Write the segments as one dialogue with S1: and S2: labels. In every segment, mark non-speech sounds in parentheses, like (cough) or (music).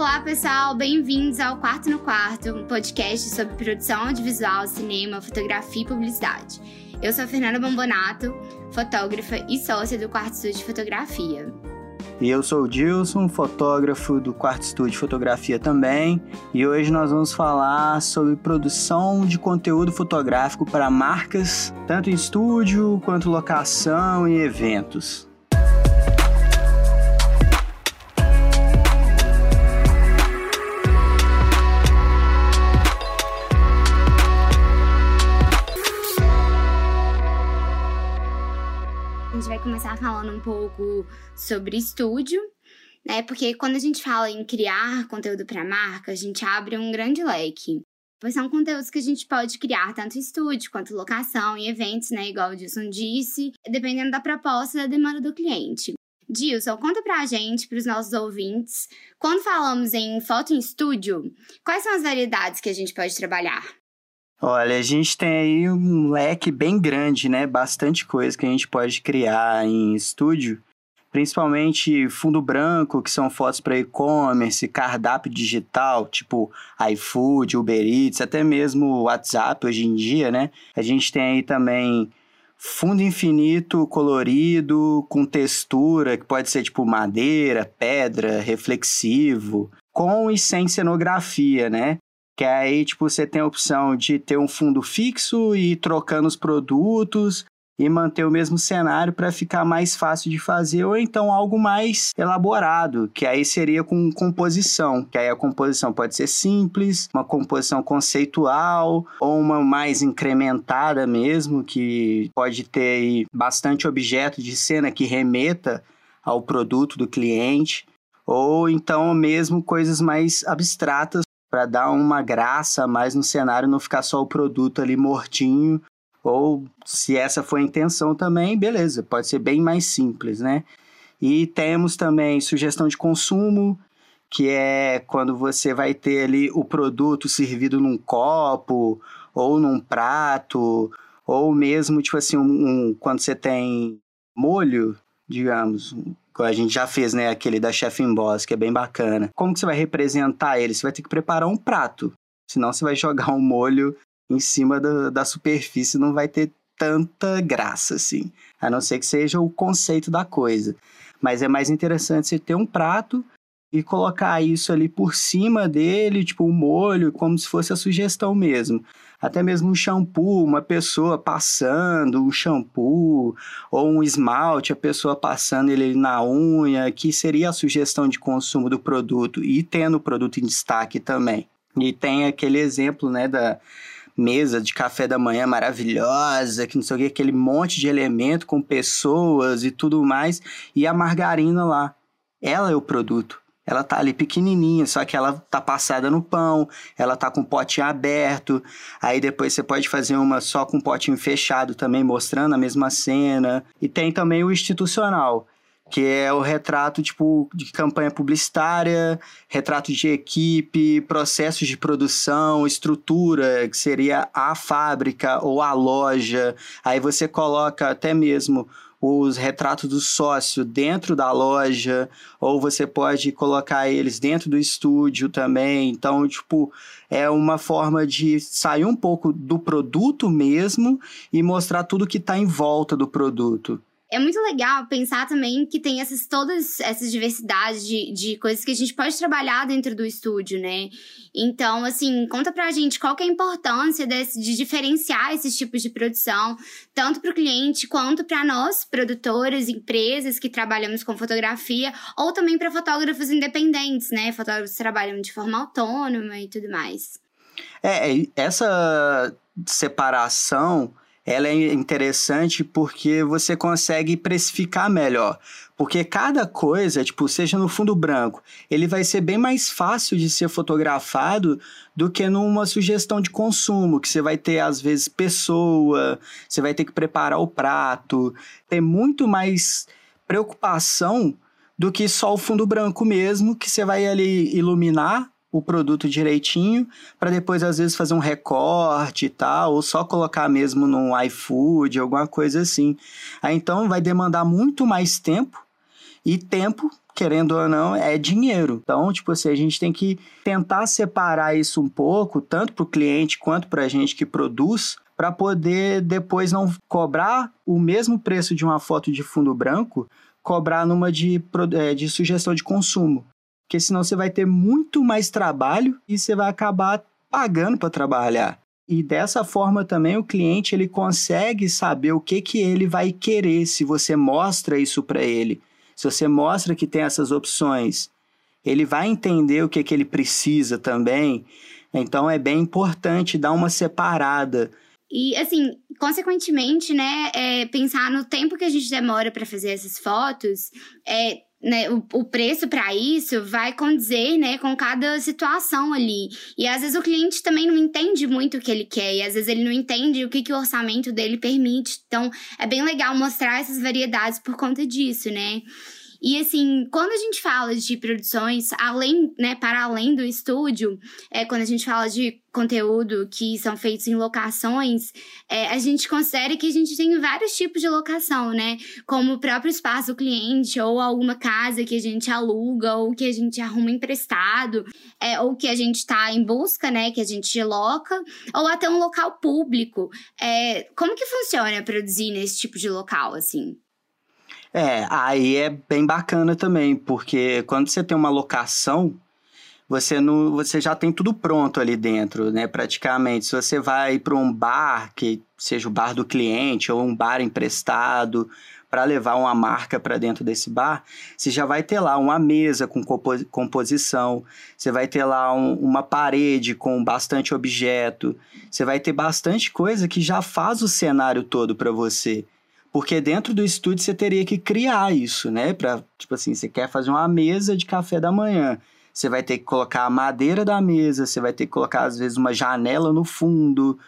S1: Olá, pessoal, bem-vindos ao Quarto no Quarto, um podcast sobre produção audiovisual, cinema, fotografia e publicidade. Eu sou a Fernanda Bombonato, fotógrafa e sócia do Quarto Estúdio de Fotografia.
S2: E eu sou o Dilson, fotógrafo do Quarto Estúdio de Fotografia também, e hoje nós vamos falar sobre produção de conteúdo fotográfico para marcas, tanto em estúdio quanto locação e eventos.
S1: Começar falando um pouco sobre estúdio, né? Porque quando a gente fala em criar conteúdo para marca, a gente abre um grande leque. Pois são conteúdos que a gente pode criar tanto estúdio quanto locação e eventos, né? Igual o Dilson disse, dependendo da proposta e da demanda do cliente. Dilson, conta pra gente, pros nossos ouvintes, quando falamos em foto em estúdio, quais são as variedades que a gente pode trabalhar?
S2: Olha, a gente tem aí um leque bem grande, né? Bastante coisa que a gente pode criar em estúdio. Principalmente fundo branco, que são fotos para e-commerce, cardápio digital, tipo iFood, Uber Eats, até mesmo WhatsApp hoje em dia, né? A gente tem aí também fundo infinito, colorido, com textura, que pode ser tipo madeira, pedra, reflexivo, com e sem cenografia, né? Que aí, tipo, você tem a opção de ter um fundo fixo e ir trocando os produtos e manter o mesmo cenário para ficar mais fácil de fazer, ou então algo mais elaborado, que aí seria com composição, que aí a composição pode ser simples, uma composição conceitual, ou uma mais incrementada mesmo, que pode ter bastante objeto de cena que remeta ao produto do cliente, ou então mesmo coisas mais abstratas para dar uma graça mais no cenário, não ficar só o produto ali mortinho. Ou se essa foi a intenção também, beleza, pode ser bem mais simples, né? E temos também sugestão de consumo, que é quando você vai ter ali o produto servido num copo ou num prato, ou mesmo, tipo assim, um, um quando você tem molho, digamos, a gente já fez, né, aquele da Chef in Boss, que é bem bacana. Como que você vai representar ele? Você vai ter que preparar um prato. Senão você vai jogar um molho em cima da, da superfície, não vai ter tanta graça, assim. A não ser que seja o conceito da coisa. Mas é mais interessante você ter um prato e colocar isso ali por cima dele, tipo um molho, como se fosse a sugestão mesmo. Até mesmo um shampoo, uma pessoa passando um shampoo, ou um esmalte, a pessoa passando ele na unha, que seria a sugestão de consumo do produto e tendo o produto em destaque também. E tem aquele exemplo, né, da mesa de café da manhã maravilhosa, que não sei o que, aquele monte de elemento com pessoas e tudo mais, e a margarina lá. Ela é o produto ela tá ali pequenininha, só que ela tá passada no pão, ela tá com o potinho aberto. Aí depois você pode fazer uma só com o potinho fechado também, mostrando a mesma cena. E tem também o institucional, que é o retrato tipo de campanha publicitária, retrato de equipe, processos de produção, estrutura, que seria a fábrica ou a loja. Aí você coloca até mesmo os retratos do sócio dentro da loja, ou você pode colocar eles dentro do estúdio também. Então, tipo, é uma forma de sair um pouco do produto mesmo e mostrar tudo que está em volta do produto
S1: é muito legal pensar também que tem essas todas essas diversidades de, de coisas que a gente pode trabalhar dentro do estúdio, né? Então, assim, conta pra gente qual que é a importância desse, de diferenciar esses tipos de produção, tanto para o cliente quanto para nós, produtores, empresas que trabalhamos com fotografia, ou também para fotógrafos independentes, né? Fotógrafos que trabalham de forma autônoma e tudo mais.
S2: É, essa separação ela é interessante porque você consegue precificar melhor. Porque cada coisa, tipo, seja no fundo branco, ele vai ser bem mais fácil de ser fotografado do que numa sugestão de consumo, que você vai ter, às vezes, pessoa, você vai ter que preparar o prato, tem muito mais preocupação do que só o fundo branco mesmo, que você vai ali iluminar o produto direitinho, para depois às vezes fazer um recorte e tal, ou só colocar mesmo no iFood, alguma coisa assim. Aí então vai demandar muito mais tempo, e tempo querendo ou não, é dinheiro. Então, tipo assim, a gente tem que tentar separar isso um pouco, tanto para o cliente quanto para a gente que produz, para poder depois não cobrar o mesmo preço de uma foto de fundo branco, cobrar numa de, é, de sugestão de consumo. Porque senão você vai ter muito mais trabalho e você vai acabar pagando para trabalhar. E dessa forma também o cliente ele consegue saber o que, que ele vai querer se você mostra isso para ele. Se você mostra que tem essas opções, ele vai entender o que, que ele precisa também. Então é bem importante dar uma separada.
S1: E assim, consequentemente, né, é, pensar no tempo que a gente demora para fazer essas fotos, é, né, o, o preço para isso vai condizer né, com cada situação ali. E às vezes o cliente também não entende muito o que ele quer, e às vezes ele não entende o que, que o orçamento dele permite. Então é bem legal mostrar essas variedades por conta disso, né? E assim, quando a gente fala de produções, além, né, para além do estúdio, é, quando a gente fala de conteúdo que são feitos em locações, é, a gente considera que a gente tem vários tipos de locação, né? Como o próprio espaço do cliente, ou alguma casa que a gente aluga, ou que a gente arruma emprestado, é, ou que a gente está em busca, né? Que a gente loca, ou até um local público. É, como que funciona produzir nesse tipo de local, assim?
S2: É, aí é bem bacana também, porque quando você tem uma locação, você não, você já tem tudo pronto ali dentro, né? Praticamente. Se você vai para um bar, que seja o bar do cliente ou um bar emprestado, para levar uma marca para dentro desse bar, você já vai ter lá uma mesa com composição, você vai ter lá um, uma parede com bastante objeto, você vai ter bastante coisa que já faz o cenário todo para você. Porque dentro do estúdio você teria que criar isso, né? Para, tipo assim, você quer fazer uma mesa de café da manhã. Você vai ter que colocar a madeira da mesa, você vai ter que colocar, às vezes, uma janela no fundo.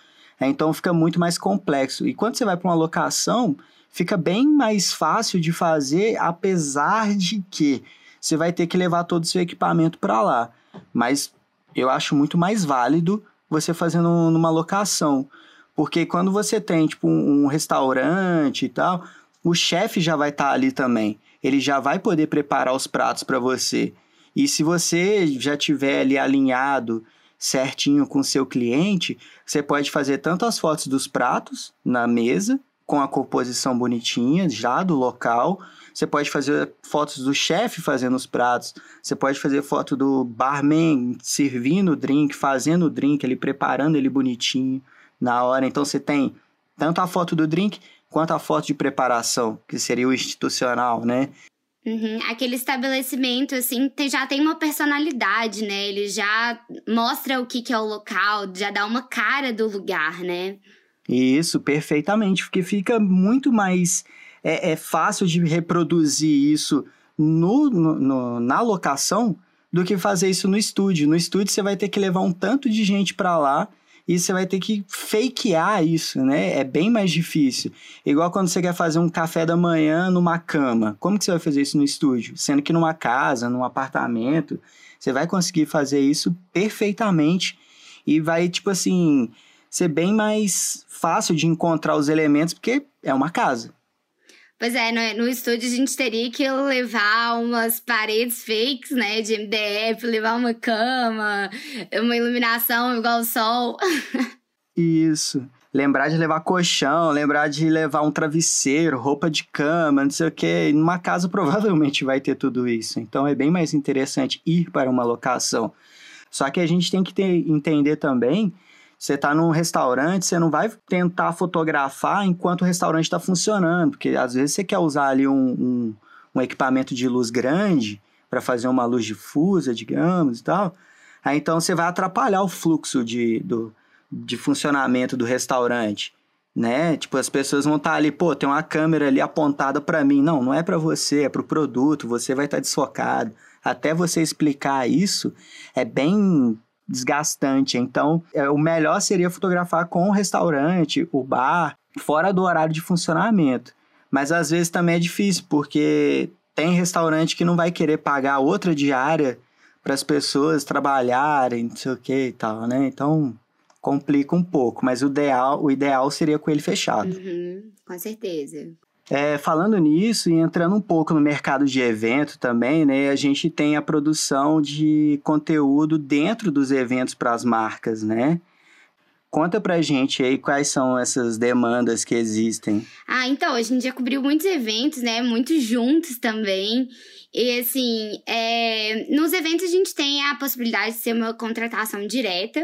S2: É, então fica muito mais complexo. E quando você vai para uma locação, fica bem mais fácil de fazer, apesar de que você vai ter que levar todo o seu equipamento para lá. Mas eu acho muito mais válido você fazendo numa locação. Porque quando você tem, tipo, um, restaurante e tal, o chefe já vai estar tá ali também. Ele já vai poder preparar os pratos para você. E se você já tiver ali alinhado certinho com o seu cliente, você pode fazer tanto as fotos dos pratos na mesa, com a composição bonitinha já do local. Você pode fazer fotos do chefe fazendo os pratos. Você pode fazer foto do barman servindo o drink, fazendo o drink, ele preparando ele bonitinho na hora. Então você tem tanto a foto do drink quanto a foto de preparação, que seria o institucional, né?
S1: Uhum. Aquele estabelecimento, assim, tem, já tem uma personalidade, né? Ele já mostra o que, que é o local, já dá uma cara do lugar, né?
S2: Isso, perfeitamente, porque fica muito mais é, é fácil de reproduzir isso no, no, no, na locação do que fazer isso no estúdio. No estúdio você vai ter que levar um tanto de gente para lá e você vai ter que fakear isso, né? É bem mais difícil. Igual quando você quer fazer um café da manhã numa cama. Como que você vai fazer isso no estúdio? Sendo que numa casa, num apartamento, você vai conseguir fazer isso perfeitamente e vai, tipo assim, ser bem mais fácil de encontrar os elementos, porque é uma casa.
S1: Pois é, no, no estúdio a gente teria que levar umas paredes fakes, né, de MDF, levar uma cama, uma iluminação igual o sol. (laughs)
S2: Isso. Lembrar de levar colchão, lembrar de levar um travesseiro, roupa de cama, não sei o quê. Numa casa (laughs) provavelmente vai ter tudo isso. Então é bem mais interessante ir para uma locação. Só que a gente tem que ter, entender também você está num restaurante, você não vai tentar fotografar enquanto o restaurante está funcionando, porque às vezes você quer usar ali um, um, um equipamento de luz grande para fazer uma luz difusa, digamos, e tal. Aí então você vai atrapalhar o fluxo de, do, de funcionamento do restaurante, né? Tipo, as pessoas vão estar tá ali, pô, tem uma câmera ali apontada para mim. Não, não é para você, é para o produto, você vai estar tá desfocado. Até você explicar isso é bem desgastante. Então, é, o melhor seria fotografar com o restaurante, o bar, fora do horário de funcionamento. Mas às vezes também é difícil, porque tem restaurante que não vai querer pagar outra diária para as pessoas trabalharem, não sei o que e tal, né? Então complica um pouco, mas o ideal, o ideal seria com ele fechado.
S1: Uhum, com certeza.
S2: É, falando nisso e entrando um pouco no mercado de evento também, né? A gente tem a produção de conteúdo dentro dos eventos para as marcas, né? Conta pra gente aí quais são essas demandas que existem.
S1: Ah, então, a gente já cobriu muitos eventos, né? Muitos juntos também. E assim, é... nos eventos a gente tem a possibilidade de ser uma contratação direta,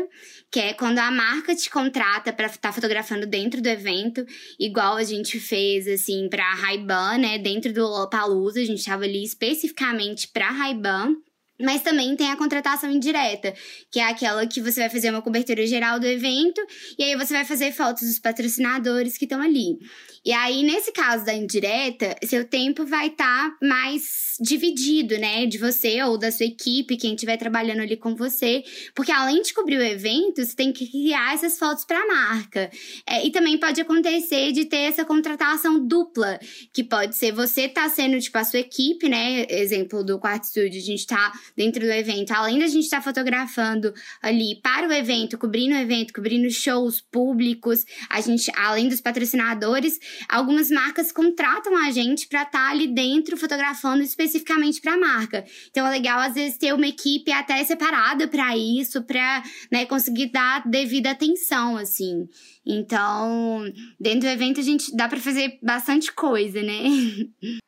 S1: que é quando a marca te contrata para estar tá fotografando dentro do evento, igual a gente fez assim para a Ray-Ban, né? Dentro do Lollapalooza, a gente estava ali especificamente para Ray-Ban. Mas também tem a contratação indireta, que é aquela que você vai fazer uma cobertura geral do evento e aí você vai fazer fotos dos patrocinadores que estão ali. E aí, nesse caso da indireta, seu tempo vai estar tá mais dividido, né? De você ou da sua equipe, quem estiver trabalhando ali com você. Porque além de cobrir o evento, você tem que criar essas fotos para a marca. É, e também pode acontecer de ter essa contratação dupla, que pode ser você tá sendo, tipo, a sua equipe, né? Exemplo do Quarto Studio, a gente tá dentro do evento. Além da gente estar tá fotografando ali para o evento, cobrindo o evento, cobrindo shows públicos, a gente, além dos patrocinadores, algumas marcas contratam a gente para estar tá ali dentro fotografando especificamente para a marca. Então é legal às vezes ter uma equipe até separada para isso, para né, conseguir dar devida atenção assim. Então, dentro do evento a gente dá para fazer bastante coisa, né? (laughs)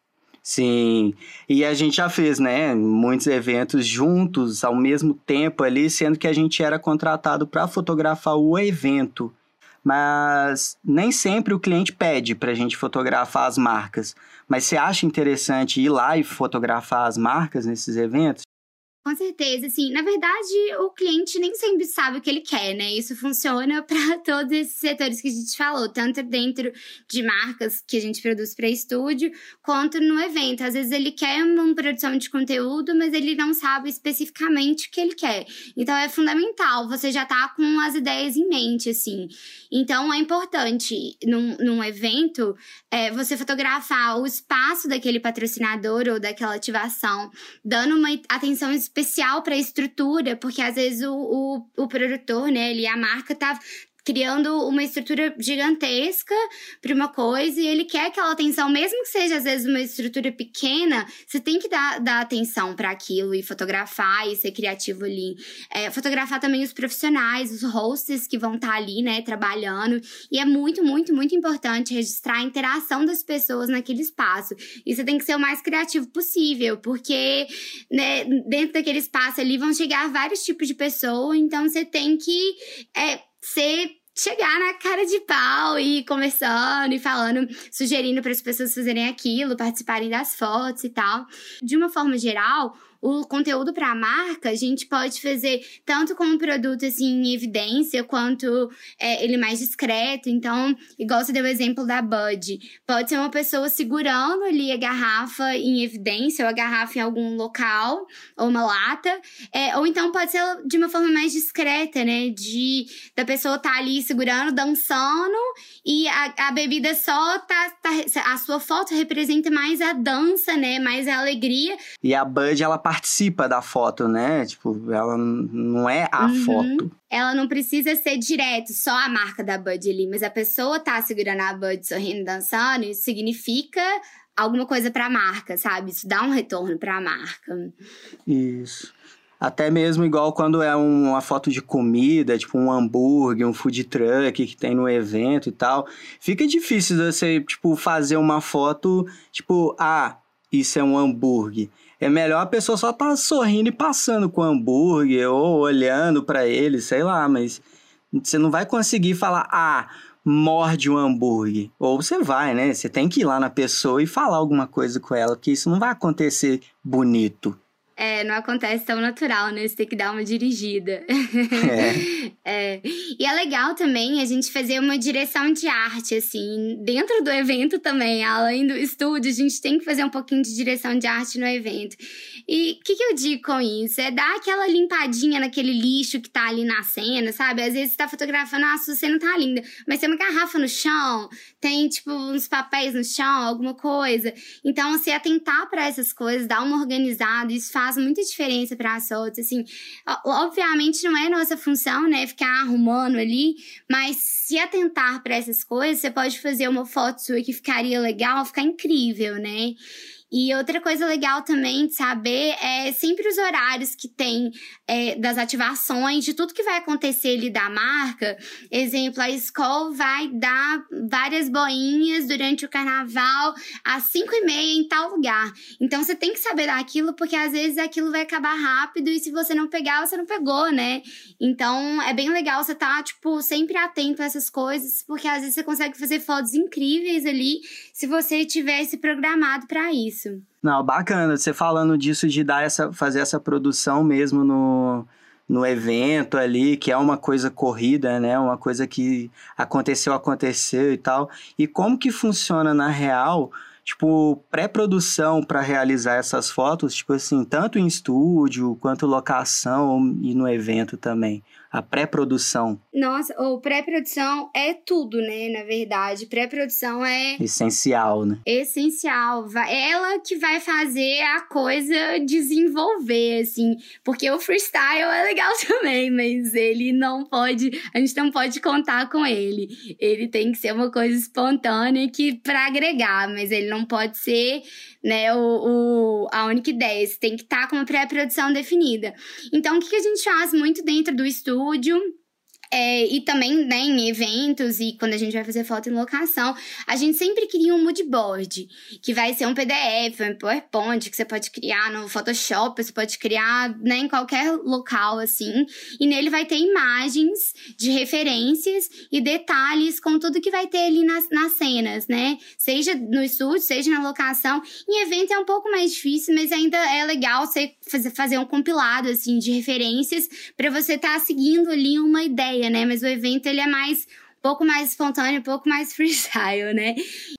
S2: Sim, e a gente já fez, né, muitos eventos juntos ao mesmo tempo ali, sendo que a gente era contratado para fotografar o evento mas nem sempre o cliente pede para a gente fotografar as marcas. Mas você acha interessante ir lá e fotografar as marcas nesses eventos?
S1: Com certeza, assim, na verdade, o cliente nem sempre sabe o que ele quer, né? Isso funciona (laughs) para todos esses setores que a gente falou, tanto dentro de marcas que a gente produz para estúdio, quanto no evento. Às vezes ele quer uma produção de conteúdo, mas ele não sabe especificamente o que ele quer. Então é fundamental você já tá com as ideias em mente, assim. Então é importante num, num evento é, você fotografar o espaço daquele patrocinador ou daquela ativação, dando uma atenção específica especial para a estrutura, porque às vezes o, o, o produtor, né, ele, a marca tá criando uma estrutura gigantesca para uma coisa e ele quer aquela atenção, mesmo que seja às vezes uma estrutura pequena, você tem que dar, dar atenção para aquilo e fotografar e ser criativo ali. É, fotografar também os profissionais, os hosts que vão estar tá ali, né, trabalhando. E é muito, muito, muito importante registrar a interação das pessoas naquele espaço. E você tem que ser o mais criativo possível, porque né, dentro daquele espaço ali vão chegar vários tipos de pessoas, então você tem que é, ser chegar na cara de pau e conversando e falando, sugerindo para as pessoas fazerem aquilo, participarem das fotos e tal. De uma forma geral, o conteúdo para a marca, a gente pode fazer tanto com um produto assim em evidência, quanto é, ele mais discreto. Então, igual você deu o exemplo da Bud, pode ser uma pessoa segurando ali a garrafa em evidência, ou a garrafa em algum local, ou uma lata, é, ou então pode ser de uma forma mais discreta, né? De da pessoa estar tá ali segurando, dançando, e a, a bebida só tá, tá. A sua foto representa mais a dança, né? Mais a alegria.
S2: E a Bud, ela participa da foto, né? Tipo, ela não é a uhum. foto.
S1: Ela não precisa ser direto, só a marca da Bud ali, mas a pessoa tá segurando a Bud sorrindo, dançando, isso significa alguma coisa para a marca, sabe? Isso dá um retorno para a marca.
S2: Isso. Até mesmo igual quando é uma foto de comida, tipo um hambúrguer, um food truck que tem no evento e tal. Fica difícil você, tipo, fazer uma foto, tipo, ah, isso é um hambúrguer é melhor a pessoa só estar tá sorrindo e passando com hambúrguer ou olhando para ele, sei lá, mas você não vai conseguir falar, ah, morde um hambúrguer. Ou você vai, né? Você tem que ir lá na pessoa e falar alguma coisa com ela, porque isso não vai acontecer bonito
S1: é, não acontece tão natural, né? Você tem que dar uma dirigida. (laughs) É. é. E é legal também a gente fazer uma direção de arte, assim, dentro do evento também, além do estúdio, a gente tem que fazer um pouquinho de direção de arte no evento. E o que, que eu digo com isso? É dar aquela limpadinha naquele lixo que tá ali na cena, sabe? Às vezes você tá fotografando, ah, sua cena tá linda, mas tem uma garrafa no chão, tem, tipo, uns papéis no chão, alguma coisa. Então, se atentar para essas coisas, dar uma organizada, isso faz faz muita diferença para as fotos, assim. Obviamente não é nossa função, né, ficar arrumando ali, mas se atentar para essas coisas, você pode fazer uma foto sua que ficaria legal, ficar incrível, né? E outra coisa legal também de saber é sempre os horários que tem é, das ativações, de tudo que vai acontecer ali da marca. Exemplo, a escola vai dar várias boinhas durante o carnaval às 5 e meia em tal lugar. Então você tem que saber daquilo, porque às vezes aquilo vai acabar rápido e se você não pegar, você não pegou, né? Então é bem legal você estar, tá, tipo, sempre atento a essas coisas, porque às vezes você consegue fazer fotos incríveis ali se você tivesse programado para isso isso.
S2: Não, bacana. Você falando disso de dar essa, fazer essa produção mesmo no, no evento ali, que é uma coisa corrida, né? Uma coisa que aconteceu, aconteceu e tal. E como que funciona na real? Tipo, pré-produção para realizar essas fotos, tipo assim, tanto em estúdio quanto locação e no evento também a pré-produção?
S1: Nossa, o pré-produção é tudo, né? Na verdade, pré-produção é
S2: essencial, né?
S1: Essencial. Ela que vai fazer a coisa desenvolver, assim, porque o freestyle é legal (laughs) também, mas ele não pode, a gente não pode contar com ele. Ele tem que ser uma coisa espontânea que para agregar, mas ele não pode ser, né, o, o a única ideia. Você tem que estar tá com uma pré-produção definida. Então, o que a gente faz muito dentro do estúdio estúdio é, e também né, em eventos e quando a gente vai fazer foto em locação, a gente sempre cria um mood board, que vai ser um PDF, um PowerPoint, que você pode criar no Photoshop, você pode criar né, em qualquer local, assim. E nele vai ter imagens de referências e detalhes com tudo que vai ter ali nas, nas cenas, né? Seja no estúdio, seja na locação. Em evento é um pouco mais difícil, mas ainda é legal você fazer, um compilado, assim, de referências para você estar tá seguindo ali uma ideia né? Mas o evento ele é mais um pouco mais espontâneo, um pouco mais (laughs) freestyle, né?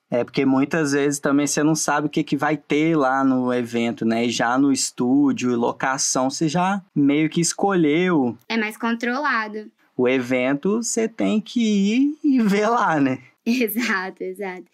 S2: É, porque muitas vezes também você não sabe o que, que vai ter lá no evento, né? E já no estúdio, locação, você já meio que escolheu.
S1: É mais controlado.
S2: O evento você tem que ir e ver lá, né? (laughs)
S1: Exato, exato.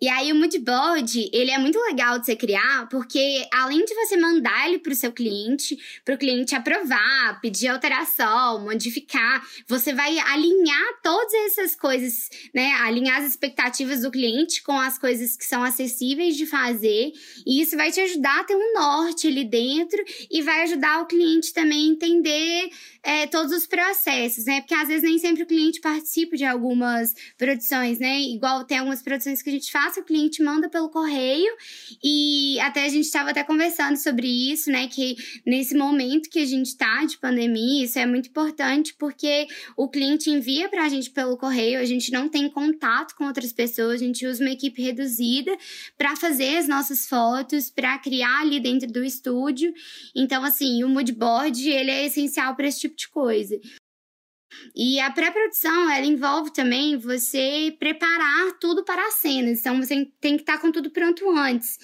S1: E aí o moodboard, ele é muito legal de você criar, porque além de você mandar ele para o seu cliente, para o cliente aprovar, pedir alteração, modificar, você vai alinhar todas essas coisas, né? Alinhar as expectativas do cliente com as coisas que são acessíveis de fazer, e isso vai te ajudar a ter um norte ali dentro e vai ajudar o cliente também a entender é, todos os processos, né? Porque às vezes nem sempre o cliente participa de algumas produções, né? Igual tem algumas produções que a gente faz, o cliente manda pelo correio e até a gente estava até conversando sobre isso, né? Que nesse momento que a gente está de pandemia, isso é muito importante porque o cliente envia para a gente pelo correio, a gente não tem contato com outras pessoas, a gente usa uma equipe reduzida para fazer as nossas fotos, para criar ali dentro do estúdio. Então, assim, o moodboard ele é essencial para esse tipo de coisa. E a pré-produção, ela envolve também você preparar tudo para as cenas. Então, você tem que estar com tudo pronto antes.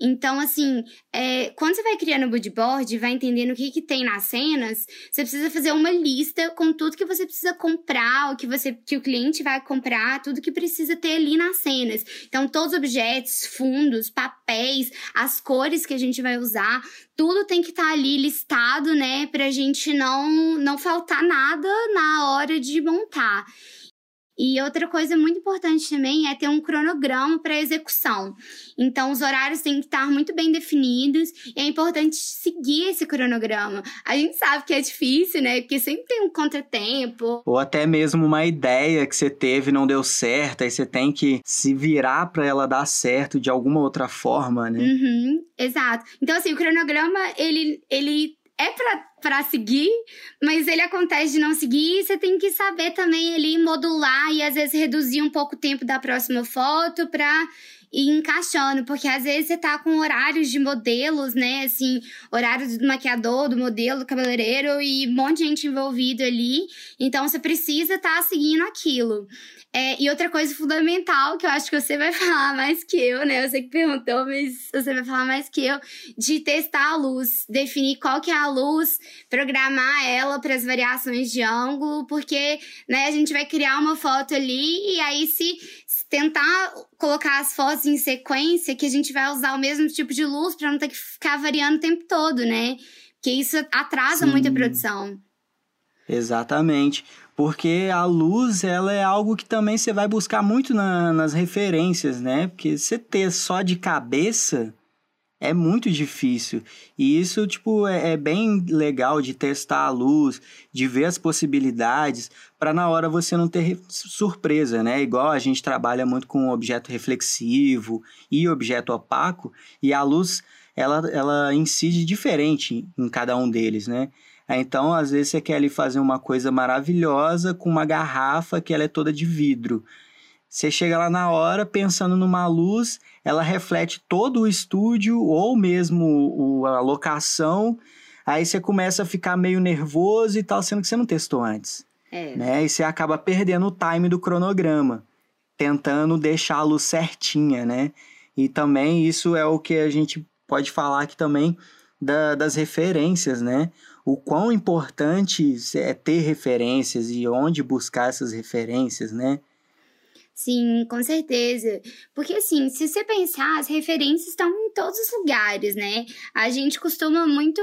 S1: Então, assim, é, quando você vai criando o board, vai entendendo o que, que tem nas cenas, você precisa fazer uma lista com tudo que você precisa comprar, o que, você, que o cliente vai comprar, tudo que precisa ter ali nas cenas. Então, todos os objetos, fundos, papéis, as cores que a gente vai usar, tudo tem que estar tá ali listado, né, pra gente não, não faltar nada na hora de montar. E outra coisa muito importante também é ter um cronograma para execução. Então, os horários têm que estar muito bem definidos e é importante seguir esse cronograma. A gente sabe que é difícil, né? Porque sempre tem um contratempo.
S2: Ou até mesmo uma ideia que você teve não deu certo, aí você tem que se virar para ela dar certo de alguma outra forma, né?
S1: Uhum, exato. Então, assim, o cronograma, ele, ele é para seguir, mas ele acontece de não seguir, você tem que saber também ali modular e às vezes reduzir um pouco o tempo da próxima foto para ir encaixando, porque às vezes você tá com horários de modelos, né? Assim, horários do maquiador, do modelo, do cabeleireiro e um monte de gente envolvido ali. Então você precisa estar tá seguindo aquilo. É, e outra coisa fundamental, que eu acho que você vai (laughs) falar mais que eu, né? Eu sei que perguntou, mas você vai falar mais que eu, de testar a luz, definir qual que é a luz, programar ela para as variações de ângulo, porque né, a gente vai criar uma foto ali e aí se tentar colocar as fotos fotos em sequência que a gente vai usar o mesmo tipo de luz para não ter que ficar variando o tempo todo, né? Porque isso atrasa Sim. muito a produção.
S2: Exatamente. Porque a luz, ela é algo que também você vai buscar muito na, nas referências, né? Porque você ter só de cabeça é muito difícil. E isso, tipo, é, é bem legal de testar a luz, de ver as possibilidades, para na hora você não ter surpresa, né? Igual a gente trabalha muito com objeto reflexivo e objeto opaco, e a luz, ela, ela incide diferente em cada um deles, né? Então, às vezes, você quer ali fazer uma coisa maravilhosa com uma garrafa que ela é toda de vidro. Você chega lá na hora pensando numa luz, ela reflete todo o estúdio ou mesmo a locação. Aí você começa a ficar meio nervoso e tal, sendo que você não testou antes. É. Né? E você acaba perdendo o time do cronograma, tentando deixar a luz certinha, né? E também isso é o que a gente pode falar aqui também da, das referências, né? O quão importante é ter referências e onde buscar essas referências, né?
S1: Sim, com certeza. Porque, assim, se você pensar, as referências estão em todos os lugares, né? A gente costuma muito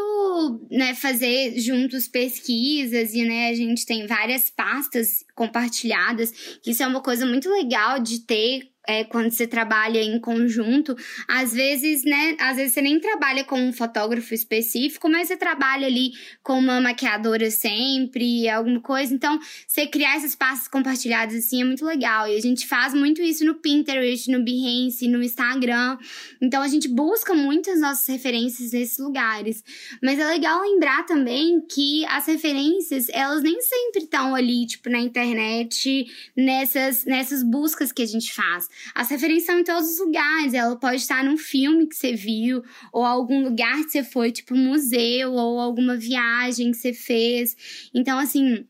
S1: né, fazer juntos pesquisas e, né, a gente tem várias pastas compartilhadas, isso é uma coisa muito legal de ter é, quando você trabalha em conjunto, às vezes, né? Às vezes você nem trabalha com um fotógrafo específico, mas você trabalha ali com uma maquiadora sempre, alguma coisa. Então, você criar esses passos compartilhados assim é muito legal. E a gente faz muito isso no Pinterest, no Behance, no Instagram. Então, a gente busca muitas nossas referências nesses lugares. Mas é legal lembrar também que as referências, elas nem sempre estão ali, tipo, na internet, nessas, nessas buscas que a gente faz. As referências são em todos os lugares. Ela pode estar num filme que você viu, ou algum lugar que você foi, tipo museu, ou alguma viagem que você fez. Então, assim,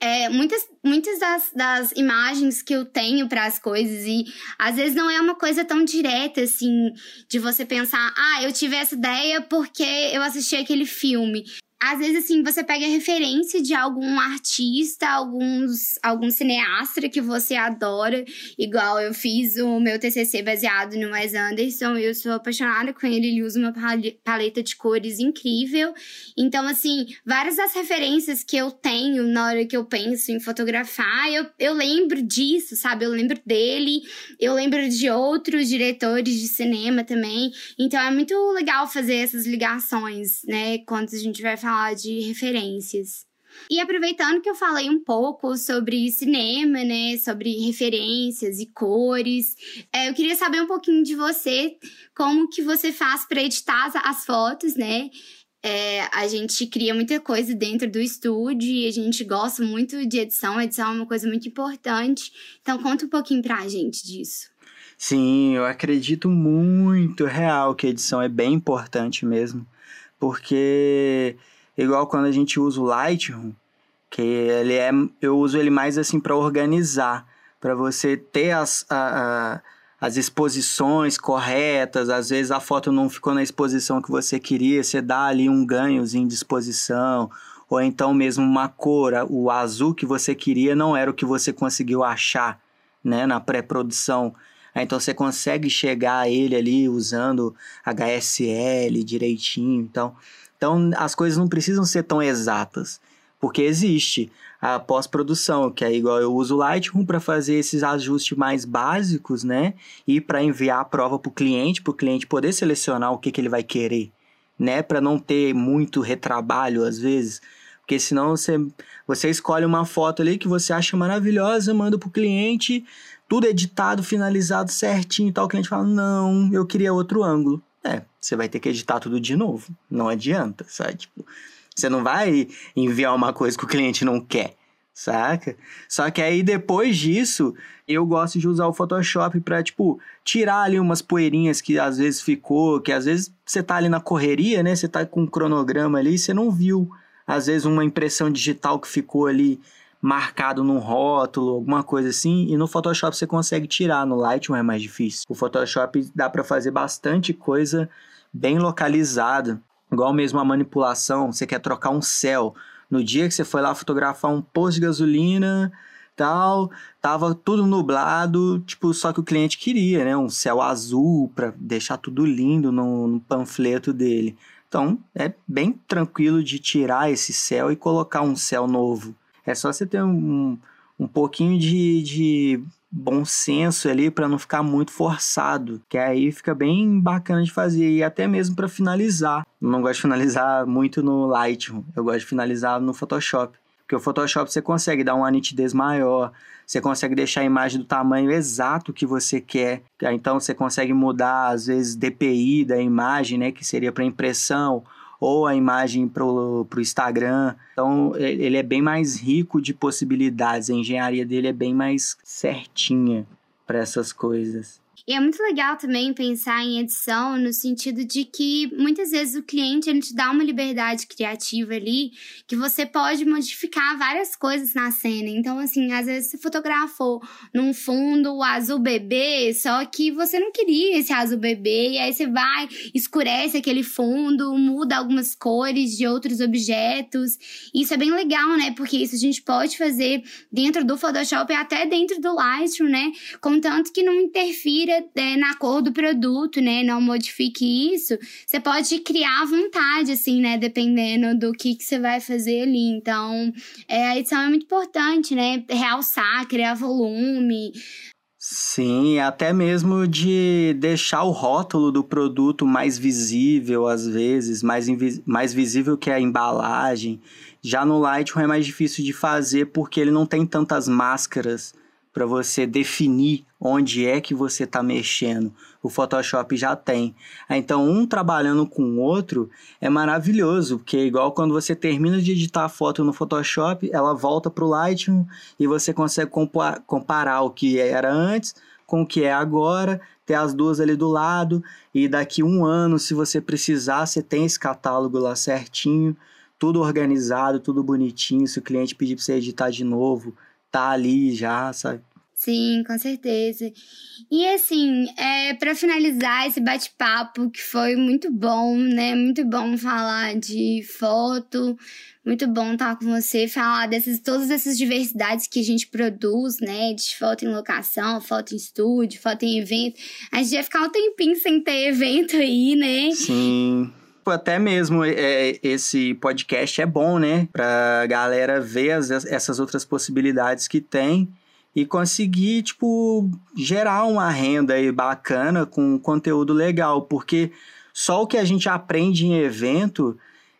S1: é, muitas, muitas das, das imagens que eu tenho para as coisas, e às vezes não é uma coisa tão direta assim, de você pensar, ah, eu tive essa ideia porque eu assisti aquele filme às vezes, assim, você pega a referência de algum artista, alguns, algum cineasta que você adora. Igual eu fiz o meu TCC baseado no Wes Anderson. Eu sou apaixonada com ele. Ele usa uma paleta de cores incrível. Então, assim, várias das referências que eu tenho na hora que eu penso em fotografar, eu, eu lembro disso, sabe? Eu lembro dele. Eu lembro de outros diretores de cinema também. Então, é muito legal fazer essas ligações, né? Quando a gente vai falar de referências. E aproveitando que eu falei um pouco sobre cinema, né, sobre referências e cores, é, eu queria saber um pouquinho de você, como que você faz para editar as fotos, né? É, a gente cria muita coisa dentro do estúdio e a gente gosta muito de edição. A edição é uma coisa muito importante. Então, conta um pouquinho pra gente disso.
S2: Sim, eu acredito muito real que a edição é bem importante mesmo, porque Igual quando a gente usa o Lightroom, que ele é, eu uso ele mais assim para organizar, para você ter as, a, a, as exposições corretas. Às vezes a foto não ficou na exposição que você queria, você dá ali um ganhozinho de exposição, ou então mesmo uma cor, o azul que você queria não era o que você conseguiu achar, né, na pré-produção. Então você consegue chegar a ele ali usando HSL direitinho, então então as coisas não precisam ser tão exatas, porque existe a pós-produção, que é igual eu uso o Lightroom para fazer esses ajustes mais básicos, né? E para enviar a prova para o cliente, para o cliente poder selecionar o que, que ele vai querer, né? Para não ter muito retrabalho às vezes. Porque senão você, você escolhe uma foto ali que você acha maravilhosa, manda para o cliente, tudo editado, finalizado certinho e tal. O cliente fala: Não, eu queria outro ângulo. É, você vai ter que editar tudo de novo. Não adianta, sabe? Tipo, você não vai enviar uma coisa que o cliente não quer, saca? Só que aí depois disso, eu gosto de usar o Photoshop para tipo, tirar ali umas poeirinhas que às vezes ficou, que às vezes você tá ali na correria, né? Você tá com um cronograma ali você não viu. Às vezes uma impressão digital que ficou ali marcado num rótulo, alguma coisa assim, e no Photoshop você consegue tirar, no Lightroom é mais difícil. O Photoshop dá para fazer bastante coisa bem localizada, igual mesmo a manipulação, você quer trocar um céu. No dia que você foi lá fotografar um posto de gasolina, tal, tava tudo nublado, tipo, só que o cliente queria, né, um céu azul para deixar tudo lindo no, no, panfleto dele. Então, é bem tranquilo de tirar esse céu e colocar um céu novo. É só você ter um, um pouquinho de, de bom senso ali para não ficar muito forçado, que aí fica bem bacana de fazer e até mesmo para finalizar. Eu não gosto de finalizar muito no Lightroom, eu gosto de finalizar no Photoshop. Porque o Photoshop você consegue dar uma nitidez maior, você consegue deixar a imagem do tamanho exato que você quer. Então você consegue mudar, às vezes, DPI da imagem, né? Que seria para impressão, ou a imagem para o Instagram. Então ele é bem mais rico de possibilidades. A engenharia dele é bem mais certinha para essas coisas.
S1: E é muito legal também pensar em edição no sentido de que muitas vezes o cliente ele te dá uma liberdade criativa ali que você pode modificar várias coisas na cena. Então, assim, às vezes você fotografou num fundo azul bebê, só que você não queria esse azul bebê, e aí você vai, escurece aquele fundo, muda algumas cores de outros objetos. Isso é bem legal, né? Porque isso a gente pode fazer dentro do Photoshop e até dentro do Lightroom, né? Contanto que não interfira é, na cor do produto, né? Não modifique isso. Você pode criar à vontade, assim, né? Dependendo do que, que você vai fazer ali. Então, é, a edição é muito importante, né? Realçar, criar volume.
S2: Sim, até mesmo de deixar o rótulo do produto mais visível, às vezes, mais, mais visível que a embalagem. Já no Lightroom é mais difícil de fazer porque ele não tem tantas máscaras para você definir onde é que você está mexendo. O Photoshop já tem. Então, um trabalhando com o outro é maravilhoso, porque é igual quando você termina de editar a foto no Photoshop, ela volta para o Lightroom e você consegue comparar o que era antes com o que é agora, ter as duas ali do lado e daqui um ano, se você precisar, você tem esse catálogo lá certinho, tudo organizado, tudo bonitinho. Se o cliente pedir para você editar de novo, tá ali já, sabe?
S1: Sim, com certeza. E assim, é, para finalizar esse bate-papo, que foi muito bom, né? Muito bom falar de foto, muito bom estar com você, falar dessas, todas essas diversidades que a gente produz, né? De foto em locação, foto em estúdio, foto em evento. A gente ia ficar um tempinho sem ter evento aí, né?
S2: Sim até mesmo é, esse podcast é bom, né? Pra galera ver as, essas outras possibilidades que tem e conseguir, tipo, gerar uma renda aí bacana com conteúdo legal, porque só o que a gente aprende em evento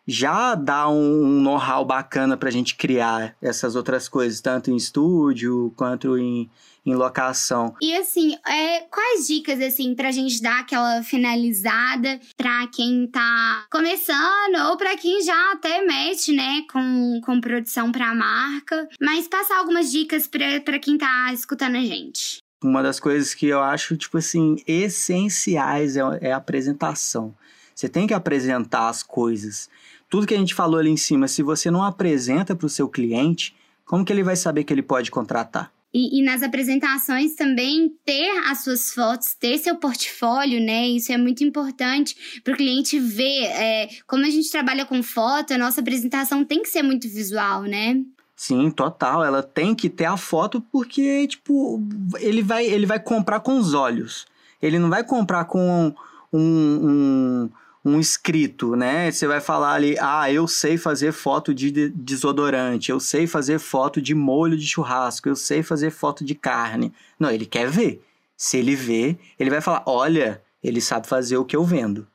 S2: já dá um, um know-how bacana para a gente criar essas outras coisas, tanto em estúdio quanto em, em locação.
S1: E assim, é, quais dicas assim pra gente dar aquela finalizada pra quem tá começando ou pra quem já até mete, né, com, com produção pra marca, mas passar algumas dicas pra, pra quem tá escutando a gente.
S2: Uma das coisas que eu acho, tipo assim, essenciais é, é a apresentação. Você tem que apresentar as coisas. Tudo que a gente falou ali em cima, se você não apresenta para o seu cliente, como que ele vai saber que ele pode contratar?
S1: E, e, nas apresentações também ter as suas fotos, ter seu portfólio, né? Isso é muito importante para o cliente ver. É, como a gente trabalha com foto, a nossa apresentação tem que ser muito visual, né?
S2: Sim, total. Ela tem que ter a foto porque, tipo, ele vai, ele vai comprar com os olhos. Ele não vai comprar com um, um um escrito, né? Você vai falar ali, ah, eu sei fazer foto de desodorante, eu sei fazer foto de molho de churrasco, eu sei fazer foto de carne. Não, ele quer ver. Se ele vê, ele vai falar, olha, ele sabe fazer o que eu vendo.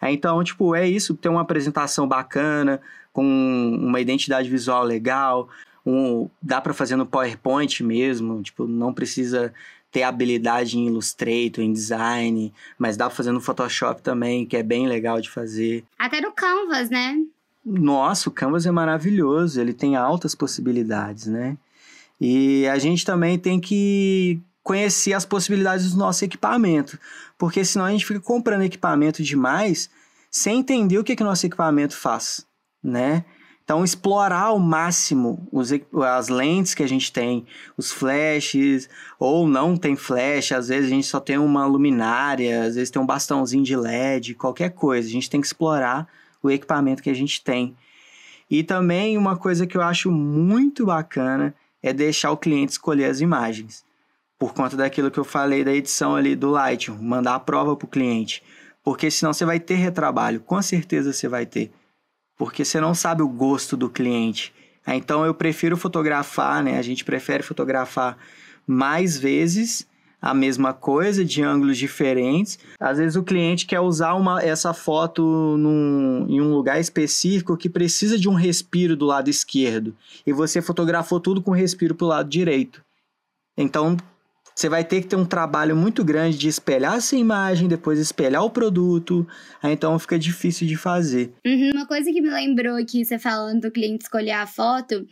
S2: Então, tipo, é isso, ter uma apresentação bacana, com uma identidade visual legal, um, dá para fazer no PowerPoint mesmo, tipo, não precisa ter habilidade em Illustrator, em design, mas dá pra fazer no Photoshop também, que é bem legal de fazer.
S1: Até no Canvas, né?
S2: Nossa, o Canvas é maravilhoso, ele tem altas possibilidades, né? E a gente também tem que conhecer as possibilidades do nosso equipamento, porque senão a gente fica comprando equipamento demais sem entender o que, que nosso equipamento faz, né? Então, explorar ao máximo os, as lentes que a gente tem, os flashes, ou não tem flash, às vezes a gente só tem uma luminária, às vezes tem um bastãozinho de LED, qualquer coisa. A gente tem que explorar o equipamento que a gente tem. E também uma coisa que eu acho muito bacana é deixar o cliente escolher as imagens. Por conta daquilo que eu falei da edição ali do Lightroom, mandar a prova para o cliente. Porque senão você vai ter retrabalho, com certeza você vai ter. Porque você não sabe o gosto do cliente. Então eu prefiro fotografar, né? A gente prefere fotografar mais vezes a mesma coisa, de ângulos diferentes. Às vezes o cliente quer usar uma, essa foto num, em um lugar específico que precisa de um respiro do lado esquerdo. E você fotografou tudo com respiro para o lado direito. Então, você vai ter que ter um trabalho muito grande de espelhar essa imagem, depois espelhar o produto, aí então fica difícil de fazer.
S1: Uhum, uma coisa que me lembrou aqui, você falando do cliente escolher a foto,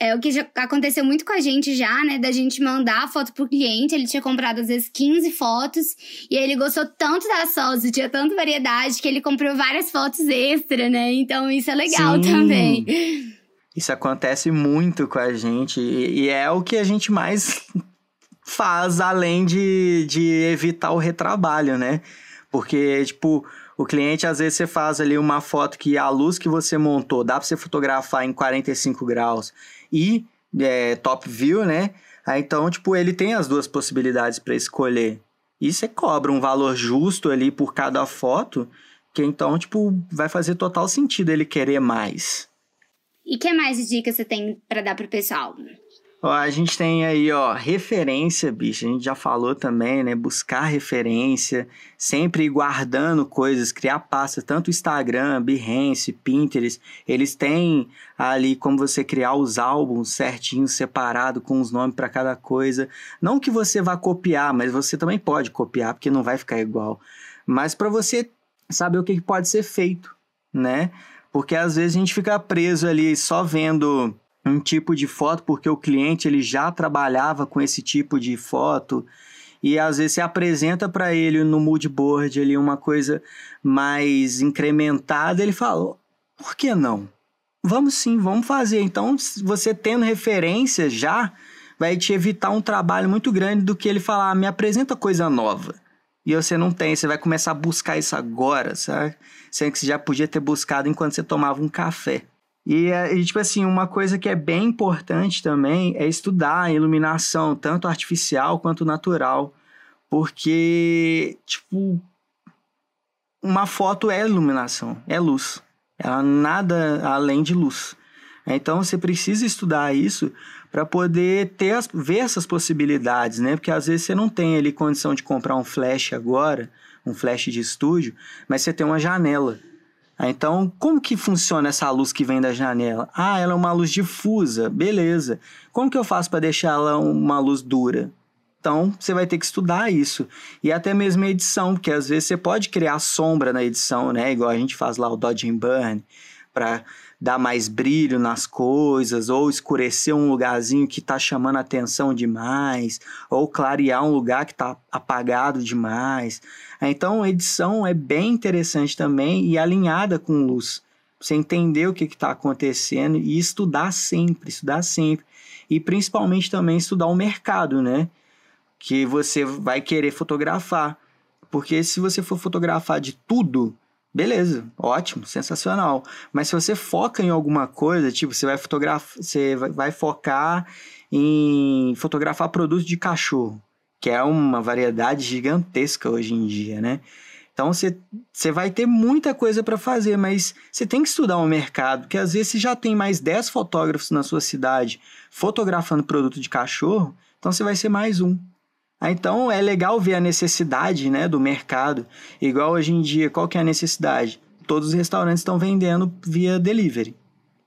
S1: é o que aconteceu muito com a gente já, né? Da gente mandar a foto pro cliente, ele tinha comprado às vezes 15 fotos, e ele gostou tanto das fotos, tinha tanta variedade, que ele comprou várias fotos extra, né? Então isso é legal Sim. também.
S2: Isso acontece muito com a gente e é o que a gente mais faz além de, de evitar o retrabalho, né? Porque, tipo, o cliente às vezes você faz ali uma foto que a luz que você montou dá para você fotografar em 45 graus e é, top view, né? Aí, então, tipo, ele tem as duas possibilidades para escolher. E você cobra um valor justo ali por cada foto, que então, tipo, vai fazer total sentido ele querer mais.
S1: E que mais dicas você tem para dar pro pessoal?
S2: Ó, a gente tem aí, ó, referência, bicho. A gente já falou também, né? Buscar referência, sempre guardando coisas, criar pasta, tanto Instagram, Behance, Pinterest. Eles têm ali como você criar os álbuns certinho, separado, com os nomes para cada coisa. Não que você vá copiar, mas você também pode copiar, porque não vai ficar igual. Mas para você saber o que pode ser feito, né? Porque às vezes a gente fica preso ali só vendo um tipo de foto porque o cliente ele já trabalhava com esse tipo de foto e às vezes você apresenta para ele no mood board ali uma coisa mais incrementada, ele fala: "Por que não? Vamos sim, vamos fazer". Então, você tendo referência já vai te evitar um trabalho muito grande do que ele falar: "Me apresenta coisa nova". E você não tem, você vai começar a buscar isso agora, sabe? Sendo que você já podia ter buscado enquanto você tomava um café. E, e, tipo assim, uma coisa que é bem importante também é estudar a iluminação, tanto artificial quanto natural. Porque, tipo, uma foto é iluminação, é luz. Ela nada além de luz. Então você precisa estudar isso para poder ter as, ver essas possibilidades, né? Porque às vezes você não tem ali condição de comprar um flash agora, um flash de estúdio, mas você tem uma janela. Ah, então, como que funciona essa luz que vem da janela? Ah, ela é uma luz difusa, beleza. Como que eu faço para deixar ela uma luz dura? Então, você vai ter que estudar isso. E até mesmo a edição, porque às vezes você pode criar sombra na edição, né? Igual a gente faz lá o Dodge and Burn, para dar mais brilho nas coisas, ou escurecer um lugarzinho que está chamando atenção demais, ou clarear um lugar que está apagado demais. Então, edição é bem interessante também e alinhada com luz. Você entender o que está acontecendo e estudar sempre, estudar sempre. E principalmente também estudar o mercado, né? Que você vai querer fotografar. Porque se você for fotografar de tudo, Beleza, ótimo, sensacional. Mas se você foca em alguma coisa, tipo, você vai fotografar, você vai focar em fotografar produtos de cachorro, que é uma variedade gigantesca hoje em dia, né? Então você, você vai ter muita coisa para fazer, mas você tem que estudar o mercado, que às vezes você já tem mais 10 fotógrafos na sua cidade fotografando produto de cachorro, então você vai ser mais um. Ah, então é legal ver a necessidade né, do mercado. Igual hoje em dia, qual que é a necessidade? Todos os restaurantes estão vendendo via delivery.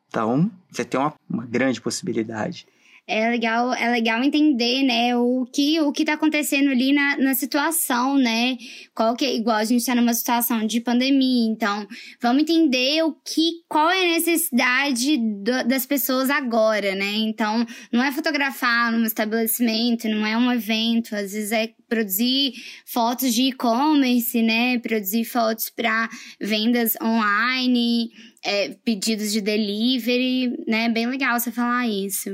S2: Então, você tem uma, uma grande possibilidade
S1: é legal, é legal entender, né, o que o que tá acontecendo ali na, na situação, né? Qual que é, igual a gente tá numa situação de pandemia, então vamos entender o que qual é a necessidade do, das pessoas agora, né? Então, não é fotografar num estabelecimento, não é um evento, às vezes é produzir fotos de e-commerce, né? Produzir fotos para vendas online, é, pedidos de delivery, né? Bem legal você falar isso.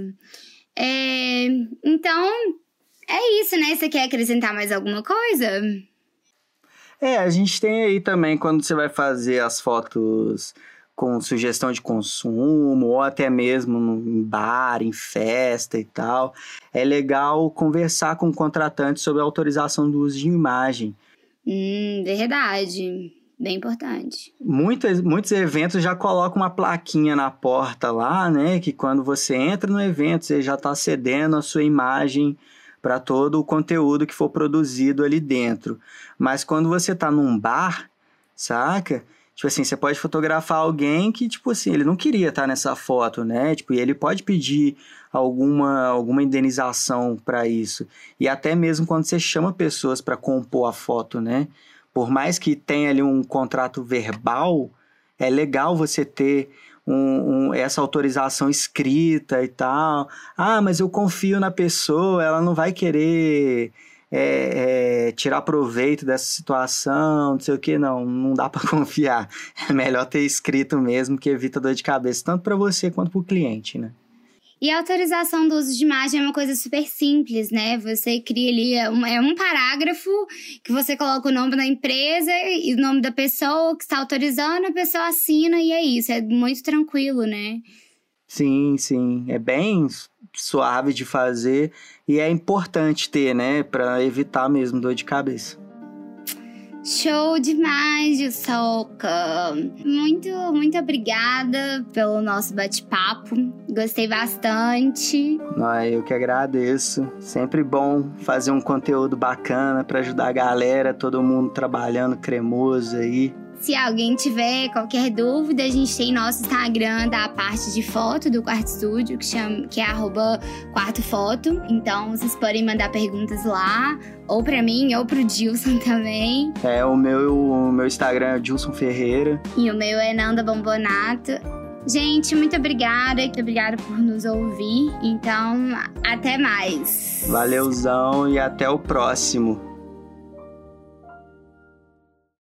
S1: É, então, é isso, né? Você quer acrescentar mais alguma coisa?
S2: É, a gente tem aí também, quando você vai fazer as fotos com sugestão de consumo, ou até mesmo em bar, em festa e tal, é legal conversar com o contratante sobre a autorização do uso de imagem.
S1: Hum, verdade. Bem importante.
S2: Muitos, muitos eventos já colocam uma plaquinha na porta lá, né? Que quando você entra no evento, você já está cedendo a sua imagem para todo o conteúdo que for produzido ali dentro. Mas quando você está num bar, saca? Tipo assim, você pode fotografar alguém que, tipo assim, ele não queria estar tá nessa foto, né? Tipo, e ele pode pedir alguma, alguma indenização para isso. E até mesmo quando você chama pessoas para compor a foto, né? Por mais que tenha ali um contrato verbal, é legal você ter um, um, essa autorização escrita e tal. Ah, mas eu confio na pessoa, ela não vai querer é, é, tirar proveito dessa situação, não sei o que, não, não dá para (laughs) confiar. É melhor ter escrito mesmo, que evita dor de cabeça, tanto para você quanto para o cliente, né?
S1: E a autorização do uso de imagem é uma coisa super simples, né? Você cria ali, é um, é um parágrafo que você coloca o nome da empresa e o nome da pessoa que está autorizando, a pessoa assina e é isso. É muito tranquilo, né?
S2: Sim, sim. É bem suave de fazer e é importante ter, né? Para evitar mesmo dor de cabeça.
S1: Show demais, Jussoca! Muito, muito obrigada pelo nosso bate-papo. Gostei bastante.
S2: Ah, eu que agradeço. Sempre bom fazer um conteúdo bacana para ajudar a galera, todo mundo trabalhando cremoso aí.
S1: Se alguém tiver qualquer dúvida, a gente tem nosso Instagram da parte de foto do Quarto Estúdio, que, chama, que é arroba quarto foto. Então vocês podem mandar perguntas lá, ou para mim, ou pro Dilson (laughs) também.
S2: É, o meu, o meu Instagram é Dilson Ferreira.
S1: E o meu é Nanda Bombonato. Gente, muito obrigada, muito obrigada por nos ouvir. Então, até mais.
S2: Valeuzão e até o próximo.